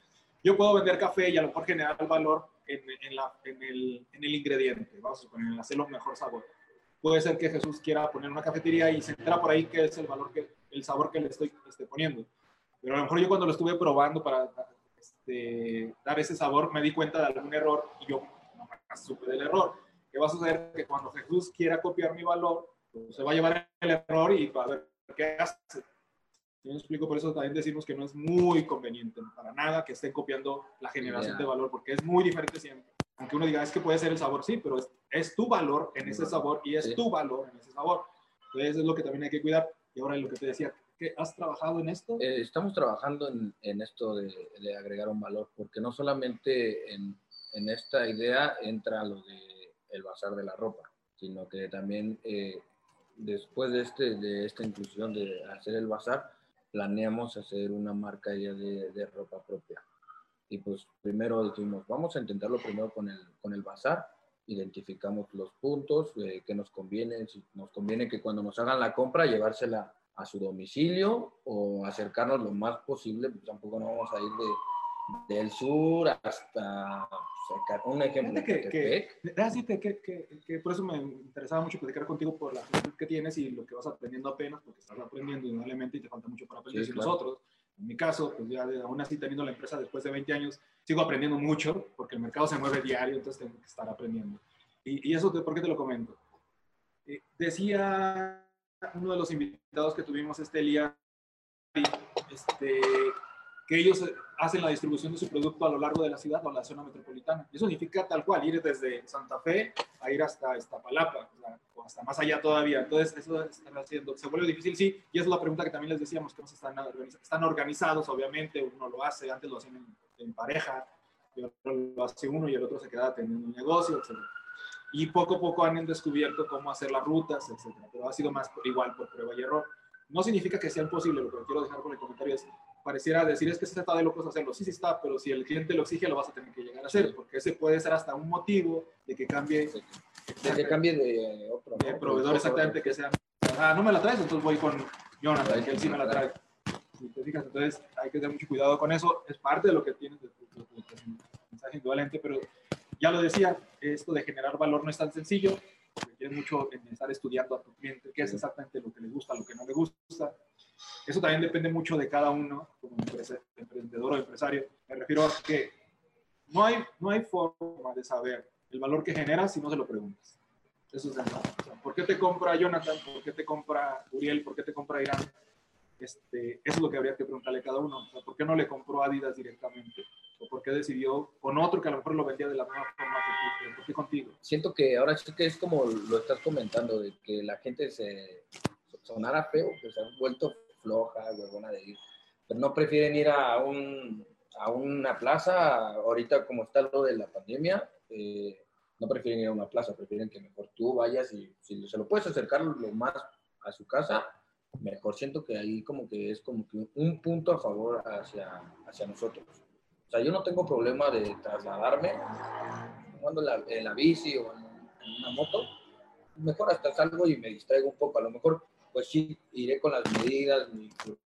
Yo puedo vender café y a lo mejor generar valor en, en la- en el, en el ingrediente, vamos a suponer, en hacerlo mejor sabor. Puede ser que Jesús quiera poner una cafetería y se entera por ahí que es el valor que, el sabor que le estoy este, poniendo. Pero a lo mejor yo cuando lo estuve probando para este, dar ese sabor me di cuenta de algún error y yo no supe del error. ¿Qué va a suceder? Que cuando Jesús quiera copiar mi valor, pues, se va a llevar el error y va a ver qué hace. Yo me explico, por eso también decimos que no es muy conveniente para nada que estén copiando la generación Ya. de valor, porque es muy diferente siempre. Aunque uno diga, es que puede ser el sabor, sí, pero es, es tu valor en ese sabor y es Sí. tu valor en ese sabor. Entonces, es lo que también hay que cuidar. Y ahora lo que te decía, ¿qué, ¿has trabajado en esto? Eh, estamos trabajando en, en esto de, de agregar un valor, porque no solamente en, en esta idea entra lo de el bazar de la ropa, sino que también eh, después de, este, de esta inclusión de hacer el bazar, planeamos hacer una marca ya de, de ropa propia. Y pues primero dijimos, vamos a intentarlo primero con el, con el bazar, identificamos los puntos eh, que nos conviene, si nos conviene que cuando nos hagan la compra llevársela a su domicilio o acercarnos lo más posible, pues tampoco no vamos a ir de, del sur hasta pues, un ejemplo. Que, que, que, que, que por eso me interesaba mucho platicar contigo por la actitud que tienes y lo que vas aprendiendo apenas, porque estás aprendiendo indudablemente y te falta mucho para aprender. Sí, y claro. nosotros, en mi caso, pues ya aún así teniendo la empresa después de 20 años, sigo aprendiendo mucho porque el mercado se mueve diario, entonces tengo que estar aprendiendo. Y, y eso, ¿por qué te lo comento? Eh, decía uno de los invitados que tuvimos, este Elías, este, que ellos eh, hacen la distribución de su producto a lo largo de la ciudad o la zona metropolitana. Eso significa tal cual, ir desde Santa Fe a ir hasta Iztapalapa, o, hasta más allá todavía. Entonces, eso están haciendo. Se vuelve difícil, sí, y es la pregunta que también les decíamos, que están, organiz- están organizados, obviamente, uno lo hace, antes lo hacían en, en pareja, y otro lo hace uno y el otro se queda teniendo un negocio, etc. Y poco a poco han descubierto cómo hacer las rutas, etc. Pero ha sido más por- igual por prueba y error. No significa que sea imposible, lo que quiero dejar con el comentario es, pareciera decir es que se está de locos hacerlo. Sí, sí está, pero si el cliente lo exige, lo vas a tener que llegar a hacer, porque ese puede ser hasta un motivo de que cambie. De que cambie de otro. De proveedor, exactamente, que sea. Ah, no me la traes, entonces voy con Jonathan, que él sí me la trae. Entonces hay que tener mucho cuidado con eso. Es parte de lo que tienes de tu, mensaje indudablemente, pero ya lo decía, esto de generar valor no es tan sencillo. Requiere mucho en estar estudiando a tu cliente, qué es exactamente lo que le gusta, lo que no le gusta eso también depende mucho de cada uno, como emprendedor o empresario. Me refiero a que no hay, no hay forma de saber el valor que genera si no se lo preguntas. Eso es el ¿Por qué te compra Jonathan? ¿Por qué te compra Uriel? ¿Por qué te compra Irán? Este, eso es lo que habría que preguntarle a cada uno. ¿Por qué no le compró Adidas directamente? ¿O por qué decidió con otro que a lo mejor lo vendía de la misma forma que tú? ¿Por qué contigo? Siento que ahora sí que es como lo estás comentando, de que la gente se sonara feo, que se ha vuelto floja, huevona de ir. Pero no prefieren ir a, un, a una plaza, ahorita como está lo de la pandemia, eh, no prefieren ir a una plaza, prefieren que mejor tú vayas y si se lo puedes acercar lo más a su casa, mejor. Siento que ahí como que es como que un punto a favor hacia, hacia nosotros. O sea, yo no tengo problema de trasladarme cuando la, en la bici o en, una moto. Mejor hasta salgo y me distraigo un poco. A lo mejor pues sí, iré con las medidas, mi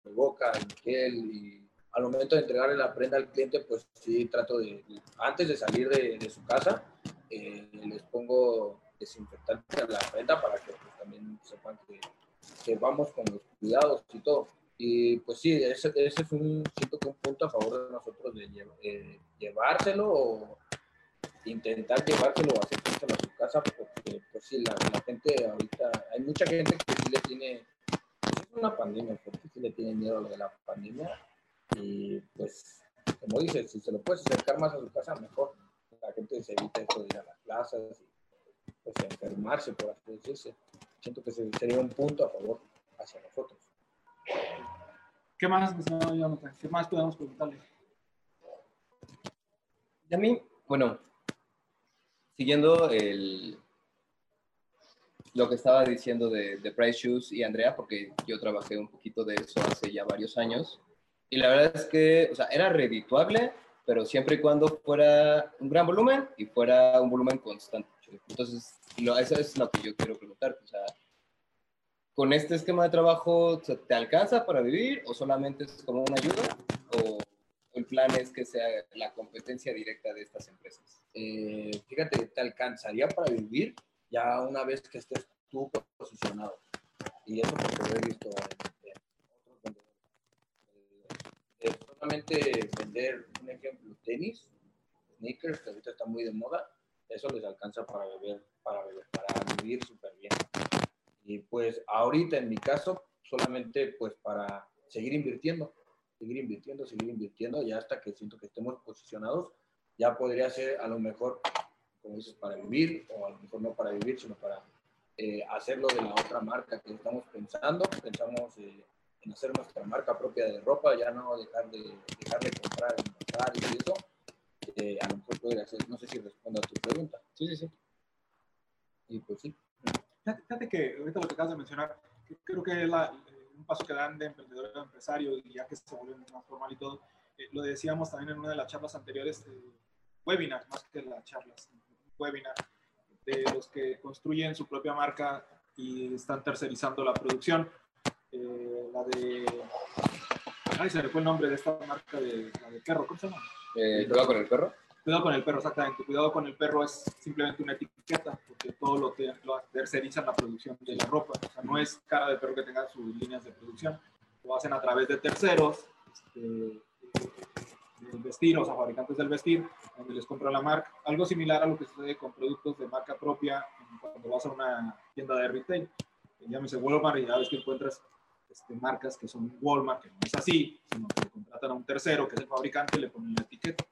boca, mi gel y al momento de entregarle la prenda al cliente, pues sí trato de, antes de salir de, su casa, eh, les pongo desinfectante a la prenda para que pues, también sepan que, que, vamos con los cuidados y todo. Y pues sí, ese, ese es un, siento que un punto a favor de nosotros de eh, llevárselo o intentar llevárselo o a su casa, porque pues sí, la, la, gente ahorita, hay mucha gente que sí le tiene, pues, es una pandemia, porque sí le tiene miedo a lo de la pandemia, y pues, como dices, si se lo puedes acercar más a su casa, mejor. La gente se evita esto de ir a las plazas y pues enfermarse, por así decirse. Siento que sería un punto a favor hacia nosotros. ¿Qué más, ¿Qué más podemos preguntarle? Y a mí, bueno, siguiendo el, lo que estaba diciendo de, de, Price Shoes y Andrea, porque yo trabajé un poquito de eso hace ya varios años, y la verdad es que, o sea, era redituable, pero siempre y cuando fuera un gran volumen y fuera un volumen constante. Entonces, lo, eso es lo que yo quiero preguntar. O sea, ¿con este esquema de trabajo te alcanza para vivir o solamente es como una ayuda? ¿O el plan es que sea la competencia directa de estas empresas? Eh, fíjate, te alcanzaría para vivir ya una vez que estés tú posicionado. Y eso porque lo he visto en, otros vendedores. Eh, solamente vender, un ejemplo, tenis, sneakers, que ahorita está muy de moda, eso les alcanza para beber, para beber, para vivir súper bien. Y pues ahorita en mi caso, solamente pues para seguir invirtiendo, seguir invirtiendo, seguir invirtiendo, ya hasta que siento que estemos posicionados ya podría ser a lo mejor, como dices, para vivir, o a lo mejor no para vivir, sino para eh, hacerlo de la otra marca que estamos pensando. Pensamos eh, en hacer nuestra marca propia de ropa, ya no dejar de, dejar de comprar en y eso. Eh, a lo mejor podría ser, no sé si respondo a tu pregunta. Sí, sí, sí. Y pues sí. Fíjate que ahorita lo que acabas de mencionar, creo que es un paso que dan de emprendedor a empresario y ya que se vuelve más formal y todo, lo decíamos también en una de las charlas anteriores, webinar, más que las charlas, webinar, de los que construyen su propia marca y están tercerizando la producción. Eh, la de. Ay, se me fue el nombre de esta marca de, la de perro, ¿cómo se llama? Eh, ¿Cuidado con el perro? Cuidado con el perro, exactamente. Cuidado con el perro es simplemente una etiqueta, porque todo lo, que lo tercerizan la producción de la ropa. O sea, no es cara de perro que tenga sus líneas de producción. Lo hacen a través de terceros. Este, del vestir, o sea, fabricantes del vestir, donde les compra la marca. Algo similar a lo que sucede con productos de marca propia cuando vas a una tienda de retail. Llámese Walmart y ya ves que encuentras este, marcas que son Walmart, que no es así, sino que contratan a un tercero, que es el fabricante, y le ponen la etiqueta.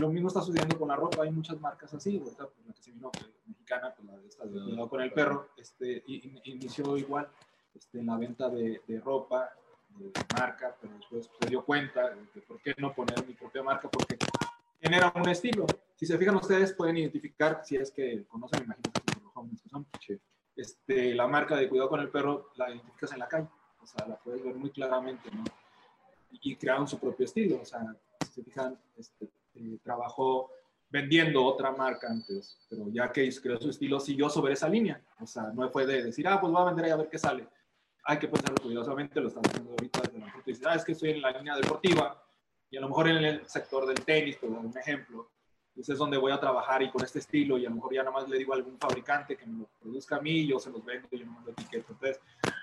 Lo mismo está sucediendo con la ropa, hay muchas marcas así, ¿verdad? La que se vino mexicana, pues la de esta de con el perro, este, inició igual este, en la venta de, de ropa de marca, pero después se dio cuenta de por qué no poner mi propia marca, porque genera un estilo. Si se fijan ustedes, pueden identificar, si es que conocen, me imagino que los jóvenes que son, este, la marca de Cuidado con el Perro, la identificas en la calle, o sea, la puedes ver muy claramente, ¿no? y, crearon su propio estilo. O sea, si se fijan, este, eh, trabajó vendiendo otra marca antes, pero ya que creó su estilo, siguió sobre esa línea. O sea, no fue de decir, ah, pues voy a vender y a ver qué sale. Hay que pensarlo cuidadosamente, lo están haciendo ahorita desde la punto ah, es que estoy en la línea deportiva y a lo mejor en el sector del tenis, por un ejemplo, entonces es donde voy a trabajar y con este estilo y a lo mejor ya nada más le digo a algún fabricante que me lo produzca a mí, yo se los vendo yo no me lo. Entonces,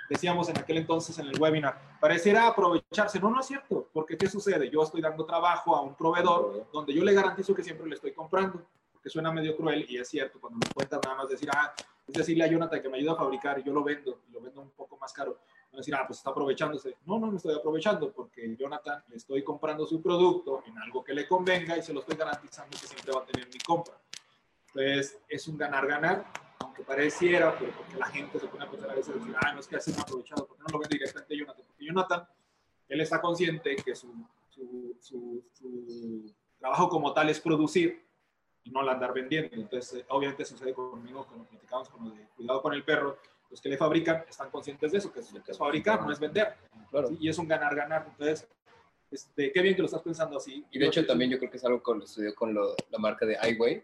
decíamos en aquel entonces en el webinar, pareciera aprovecharse. No, no es cierto, porque ¿qué sucede? Yo estoy dando trabajo a un proveedor donde yo le garantizo que siempre le estoy comprando, porque suena medio cruel y es cierto, cuando me cuentan nada más decir, ah, es decirle a Jonathan que me ayuda a fabricar y yo lo vendo, y lo vendo un poco más caro no decir, ah, pues está aprovechándose. No, no me estoy aprovechando porque Jonathan le estoy comprando su producto en algo que le convenga y se lo estoy garantizando que siempre va a tener mi compra. Entonces, es un ganar-ganar, aunque pareciera, pero porque la gente se pone a pensar a veces, decir, ah, no es que así me aprovechado, porque no lo vende directamente a Jonathan? Porque Jonathan, él está consciente que su, su, su, su trabajo como tal es producir y no la andar vendiendo. Entonces, obviamente sucede conmigo, como platicamos con lo de cuidado con el perro, los que le fabrican están conscientes de eso, que es, que es fabricar, no es vender. Y es un ganar-ganar. Entonces, este, qué bien que lo estás pensando así. Y de hecho también yo creo que es algo que lo estudió con la marca de iWay,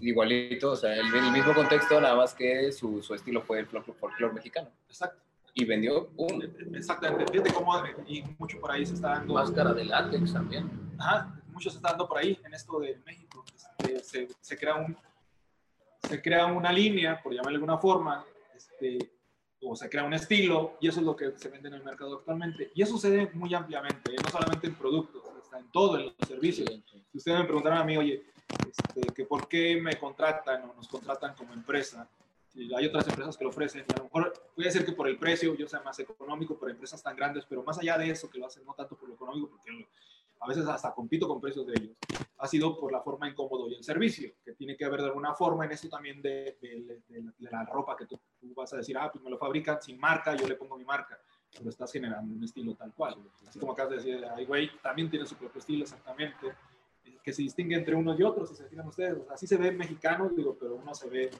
igualito, o sea, el, el, mismo contexto, nada más que su, su estilo fue el folclore mexicano. Exacto. Y vendió un... Exactamente, fíjate cómo, y mucho por ahí se está dando... Máscara de látex también. Ajá, mucho se está dando por ahí en esto de México. Este, se, se, crea un, se crea una línea, por llamarle de alguna forma, este, o se crea un estilo y eso es lo que se vende en el mercado actualmente. Y eso sucede muy ampliamente, no solamente en productos, está en todo, en los servicios. Si ustedes me preguntaran a mí, oye, este, que por qué me contratan o nos contratan como empresa, si hay otras empresas que lo ofrecen, y a lo mejor puede ser que por el precio yo sea más económico por empresas tan grandes, pero más allá de eso, que lo hacen no tanto por lo económico, porque a veces hasta compito con precios de ellos, ha sido por la forma incómodo y el servicio, que tiene que haber de alguna forma en esto también de, la ropa que tú, vas a decir, ah, pues me lo fabrican sin marca, yo le pongo mi marca, pero estás generando un estilo tal cual. Así como acabas de decir, ay, güey, también tiene su propio estilo exactamente, eh, que se distingue entre unos y otros, si se fijan ustedes, así se ve mexicano, digo, pero uno se ve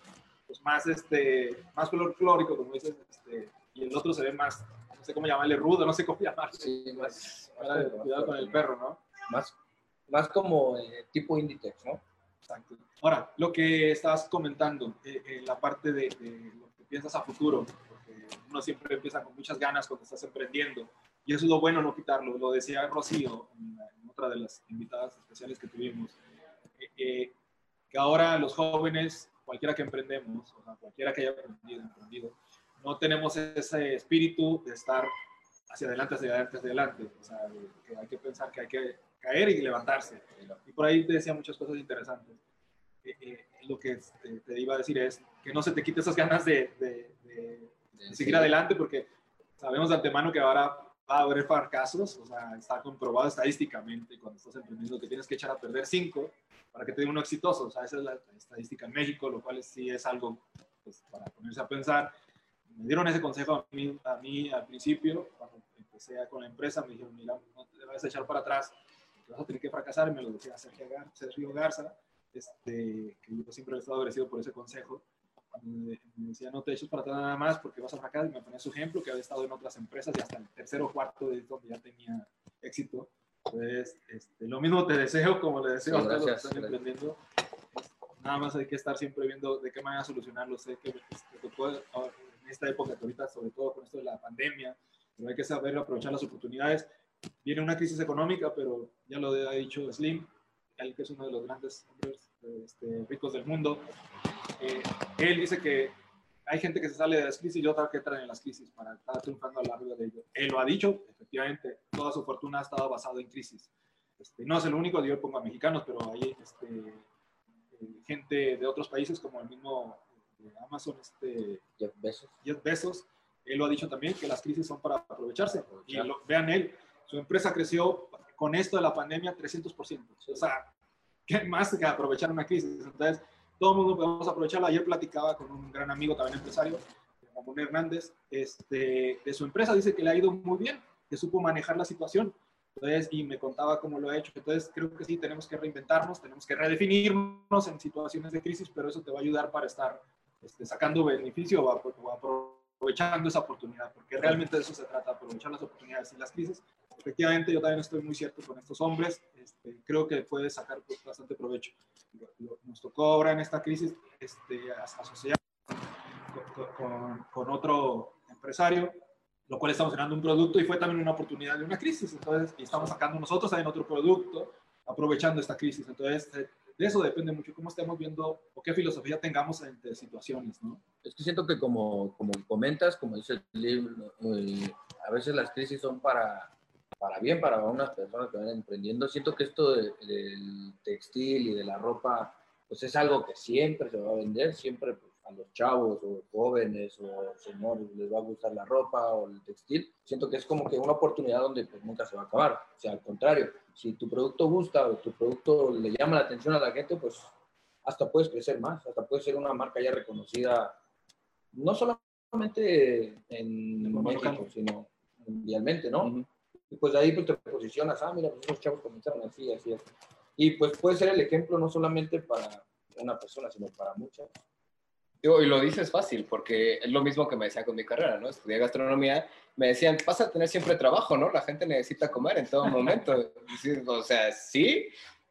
pues, más, este, más folclórico, como dices, este, y el otro se ve más no sé cómo llamarle, rudo, no sé cómo llamarle. Sí, más, cuidado con el perro, ¿no? Más, más como eh, tipo Inditex, ¿no? Exacto. Ahora, lo que estabas comentando, eh, eh, la parte de, lo que piensas a futuro, porque uno siempre empieza con muchas ganas cuando estás emprendiendo, y eso es lo bueno, no quitarlo. Lo decía Rocío en, otra de las invitadas especiales que tuvimos, que ahora los jóvenes, cualquiera que emprendemos, o sea, cualquiera que haya emprendido, emprendido no tenemos ese espíritu de estar hacia adelante, hacia adelante, hacia adelante. O sea, que hay que pensar que hay que caer y levantarse. Y por ahí te decía muchas cosas interesantes. Eh, eh, lo que este, te, iba a decir es que no se te quite esas ganas de, de, seguir adelante porque sabemos de antemano que ahora va a haber fracasos, o sea, está comprobado estadísticamente cuando estás emprendiendo que tienes que echar a perder cinco para que te dé uno exitoso, o sea, esa es la estadística en México, lo cual sí es algo pues, para ponerse a pensar me dieron ese consejo a mí, a mí al principio, cuando empecé con la empresa, me dijeron, mira, no te vas a echar para atrás, te vas a tener que fracasar, y me lo decía Sergio Garza, este, que yo siempre he estado agradecido por ese consejo, me, decía, no te eches para atrás nada más porque vas a fracasar, y me ponía su ejemplo, que había estado en otras empresas y hasta el tercero o cuarto de donde ya tenía éxito. Entonces, este, lo mismo te deseo, como le deseo a todos los que están emprendiendo. Nada más hay que estar siempre viendo de qué manera solucionarlo. Sé que este, te esta época que ahorita, sobre todo con esto de la pandemia, pero hay que saber aprovechar las oportunidades. Viene una crisis económica, pero ya lo ha dicho Slim, que es uno de los grandes hombres este, ricos del mundo. Eh, él dice que hay gente que se sale de las crisis y otra que entra en las crisis para estar triunfando a lo largo de ello. Él lo ha dicho, efectivamente, toda su fortuna ha estado basada en crisis. Este, no es el único, yo pongo a mexicanos, pero hay este, eh, gente de otros países como el mismo Amazon, este, Jeff Bezos. Jeff Bezos, él lo ha dicho también, que las crisis son para aprovecharse. Y vean él, su empresa creció con esto de la pandemia 300%. O sea, ¿qué más que aprovechar una crisis? Entonces, todo el mundo podemos aprovecharla. Ayer platicaba con un gran amigo, también empresario, Ramón Hernández, este, de su empresa. Dice que le ha ido muy bien, que supo manejar la situación. Entonces, y me contaba cómo lo ha hecho. Entonces, creo que sí, tenemos que reinventarnos, tenemos que redefinirnos en situaciones de crisis, pero eso te va a ayudar para estar este, sacando beneficio o, aprovechando esa oportunidad, porque realmente de eso se trata, aprovechar las oportunidades y las crisis efectivamente yo también estoy muy cierto con estos hombres, este, creo que puede sacar pues, bastante provecho. Nos tocó ahora en esta crisis este, asociar con, con, con otro empresario, lo cual estamos generando un producto y fue también una oportunidad de una crisis, entonces y estamos sacando nosotros también otro producto aprovechando esta crisis. Entonces, de eso depende mucho cómo estemos viendo o qué filosofía tengamos entre situaciones, ¿no? Es que siento que como, como comentas, como dice el libro, eh, a veces las crisis son para, para bien, para unas personas que van emprendiendo. Siento que esto de, del textil y de la ropa, pues es algo que siempre se va a vender, siempre pues, a los chavos o jóvenes o señores les va a gustar la ropa o el textil, siento que es como que una oportunidad donde pues nunca se va a acabar. O sea, al contrario, si tu producto gusta o tu producto le llama la atención a la gente, pues hasta puedes crecer más, hasta puedes ser una marca ya reconocida, no solamente en México, sino mundialmente, ¿no? Y pues ahí pues te posicionas, ah, mira, pues esos chavos comenzaron así, así, así. Y pues puede ser el ejemplo no solamente para una persona, sino para muchas y lo dices fácil, porque es lo mismo que me decían con mi carrera, ¿no? Estudié gastronomía, me decían, vas a tener siempre trabajo, ¿no? La gente necesita comer en todo momento. o sea, sí,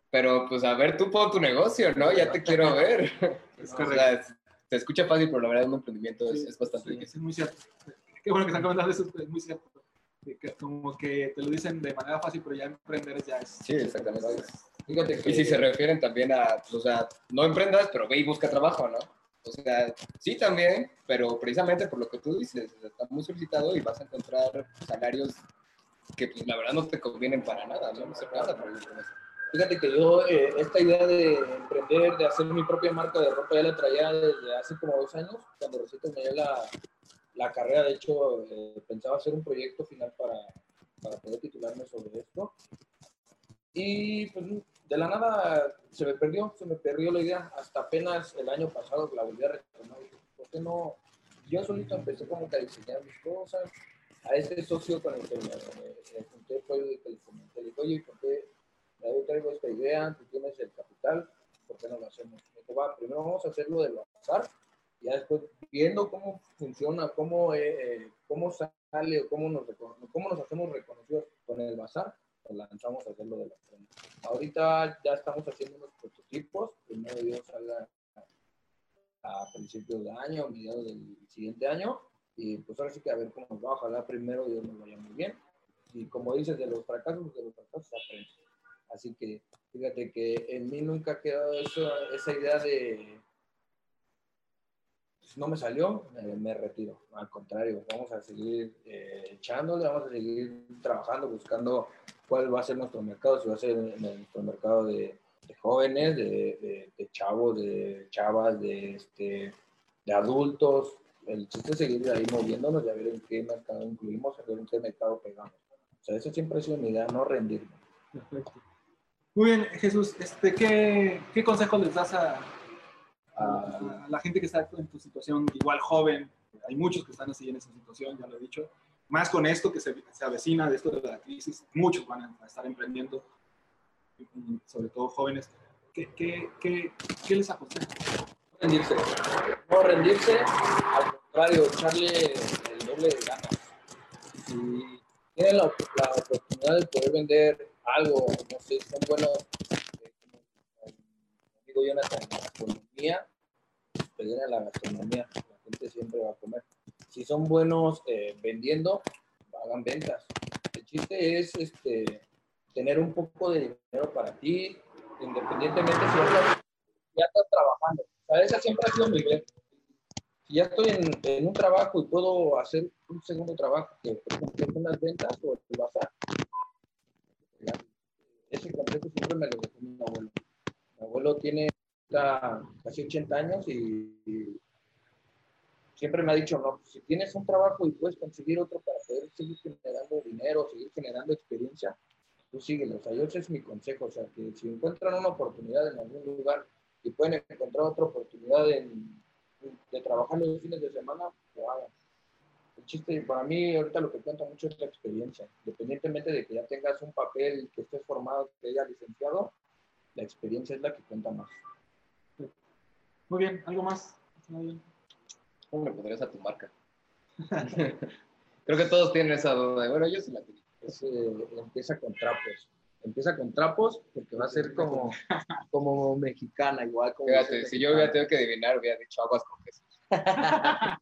pero pues a ver, tú pon tu negocio, ¿no? Ya te quiero ver. Es o sea, te escucha fácil, pero la verdad un emprendimiento es, es, bastante difícil. Es muy cierto. Qué bueno que están comentando eso, es muy cierto. Como que te lo dicen de manera fácil, pero ya emprender ya es... Sí, exactamente. Fíjate que... Y si se refieren también a, o sea, no emprendas, pero ve y busca trabajo, ¿no? O sea, sí también, pero precisamente por lo que tú dices, está muy solicitado y vas a encontrar salarios que pues, la verdad no te convienen para nada, no, no se nada Fíjate que yo eh, esta idea de emprender, de hacer mi propia marca de ropa ya la traía desde hace como dos años, cuando recién terminé la, la carrera, de hecho eh, pensaba hacer un proyecto final para, para poder titularme sobre esto. Y pues de la nada se me perdió, se me perdió la idea. Hasta apenas el año pasado la volví a retomar. ¿Por no? Yo solito empecé como que a diseñar mis cosas. A este socio con el que me, junté fue el que le oye, ¿por qué yo traigo esta idea? Tú tienes el capital, ¿por qué no lo hacemos? Primero vamos a hacerlo de bazar. Ya después, viendo cómo funciona, cómo, eh, cómo sale o cómo nos, cómo nos hacemos reconocidos con el bazar, lanzamos a hacerlo de la frente. Ahorita ya estamos haciendo unos prototipos, primero Dios salga a principios de año, a mediados del siguiente año, y pues ahora sí que a ver cómo nos va, ojalá primero Dios nos vaya muy bien. Y como dices, de los fracasos, de los fracasos aprende. Así que fíjate que en mí nunca ha quedado eso, esa idea de no me salió, me retiro. Al contrario, vamos a seguir eh, echándole, vamos a seguir trabajando, buscando cuál va a ser nuestro mercado, si va a ser nuestro mercado de, jóvenes, de, chavos, de chavas, de, este, de adultos. El chiste es seguir ahí moviéndonos y a ver en qué mercado incluimos, a ver en qué mercado pegamos. O sea, eso siempre ha sido mi idea, no rendirme. Perfecto. Muy bien, Jesús, este, ¿qué, qué consejo les das a, a la gente que está en tu situación igual joven, hay muchos que están así en esa situación, ya lo he dicho, más con esto que se, se avecina de esto de la crisis, muchos van a estar emprendiendo, sobre todo jóvenes. ¿Qué, qué, qué, qué les aconseja? No rendirse, no rendirse, al contrario, echarle el doble de ganas. Si tienen la, la oportunidad de poder vender algo, no sé, son buenos, eh, como digo Jonathan, en la economía, pedir a la gastronomía, la gente siempre va a comer. Si son buenos eh, vendiendo, hagan ventas. El chiste es este, tener un poco de dinero para ti, independientemente si ya estás, trabajando. O sea, esa siempre ha sido mi idea. Si ya estoy en, un trabajo y puedo hacer un segundo trabajo, que por ejemplo son las ventas o el bazar, ese concepto siempre me lo dejó mi abuelo. Mi abuelo tiene casi 80 años y, siempre me ha dicho, no, si tienes un trabajo y puedes conseguir otro para poder seguir generando dinero, seguir generando experiencia, tú síguelo. O sea, yo ese es mi consejo. O sea, que si encuentran una oportunidad en algún lugar y pueden encontrar otra oportunidad de trabajar los fines de semana, lo hagan. El chiste, para mí, ahorita lo que cuenta mucho es la experiencia. Independientemente de que ya tengas un papel, que estés formado, que hayas licenciado, la experiencia es la que cuenta más. Muy bien, ¿algo más? ¿Cómo le pondrías a tu marca? Creo que todos tienen esa duda. Bueno, yo sí la tengo. eh, empieza con trapos. Empieza con trapos porque va a ser como, como mexicana, igual como. Fíjate, si yo hubiera tenido que adivinar, hubiera dicho aguas con queso.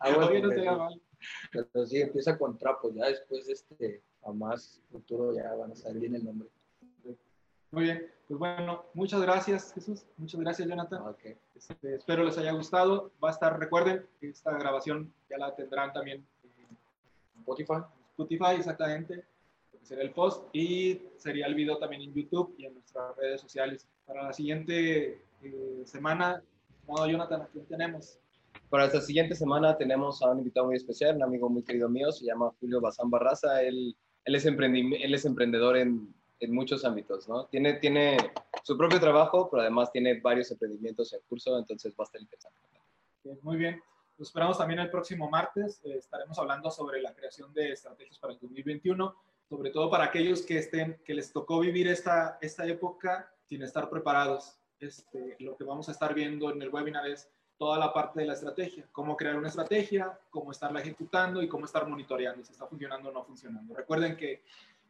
Aguas no con queso. mal. Pero sí, empieza con trapos. Ya después, este, a más futuro ya van a salir bien el nombre. Muy bien, pues bueno, muchas gracias Jesús, muchas gracias Jonathan. Ok. Este, espero les haya gustado. Va a estar, recuerden, esta grabación ya la tendrán también en Spotify. Spotify, exactamente, será el post, y sería el video también en YouTube y en nuestras redes sociales. Para la siguiente eh, semana, modo Jonathan, ¿a quién tenemos? Para esta siguiente semana tenemos a un invitado muy especial, un amigo muy querido mío, se llama Julio Bazán Barraza. Él, él, es, emprendi- él es emprendedor en, en muchos ámbitos, ¿no? Tiene, tiene su propio trabajo, pero además tiene varios emprendimientos en curso, entonces va a estar interesante. Bien, muy bien. Los esperamos también el próximo martes. Eh, estaremos hablando sobre la creación de estrategias para el 2021, sobre todo para aquellos que, estén, que les tocó vivir esta, esta época sin estar preparados. Este, lo que vamos a estar viendo en el webinar es toda la parte de la estrategia, cómo crear una estrategia, cómo estarla ejecutando y cómo estar monitoreando si está funcionando o no funcionando. Recuerden que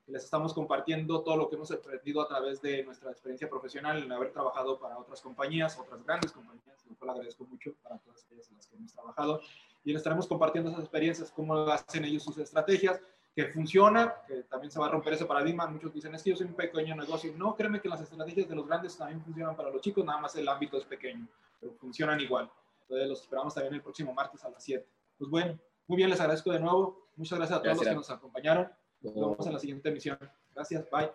les estamos compartiendo todo lo que hemos aprendido a través de nuestra experiencia profesional en haber trabajado para otras compañías, otras grandes compañías, lo cual agradezco mucho para todas aquellas en las que hemos trabajado. Y les estaremos compartiendo esas experiencias, cómo hacen ellos sus estrategias, que funciona, que también se va a romper ese paradigma. Muchos dicen, es que yo soy un pequeño negocio. No, créeme que las estrategias de los grandes también funcionan para los chicos, nada más el ámbito es pequeño, pero funcionan igual. Entonces los esperamos también el próximo martes a las 7. Pues bueno, muy bien, les agradezco de nuevo. Muchas gracias a todos Gracias. los que nos acompañaron. Nos vemos en la siguiente emisión. Gracias, bye.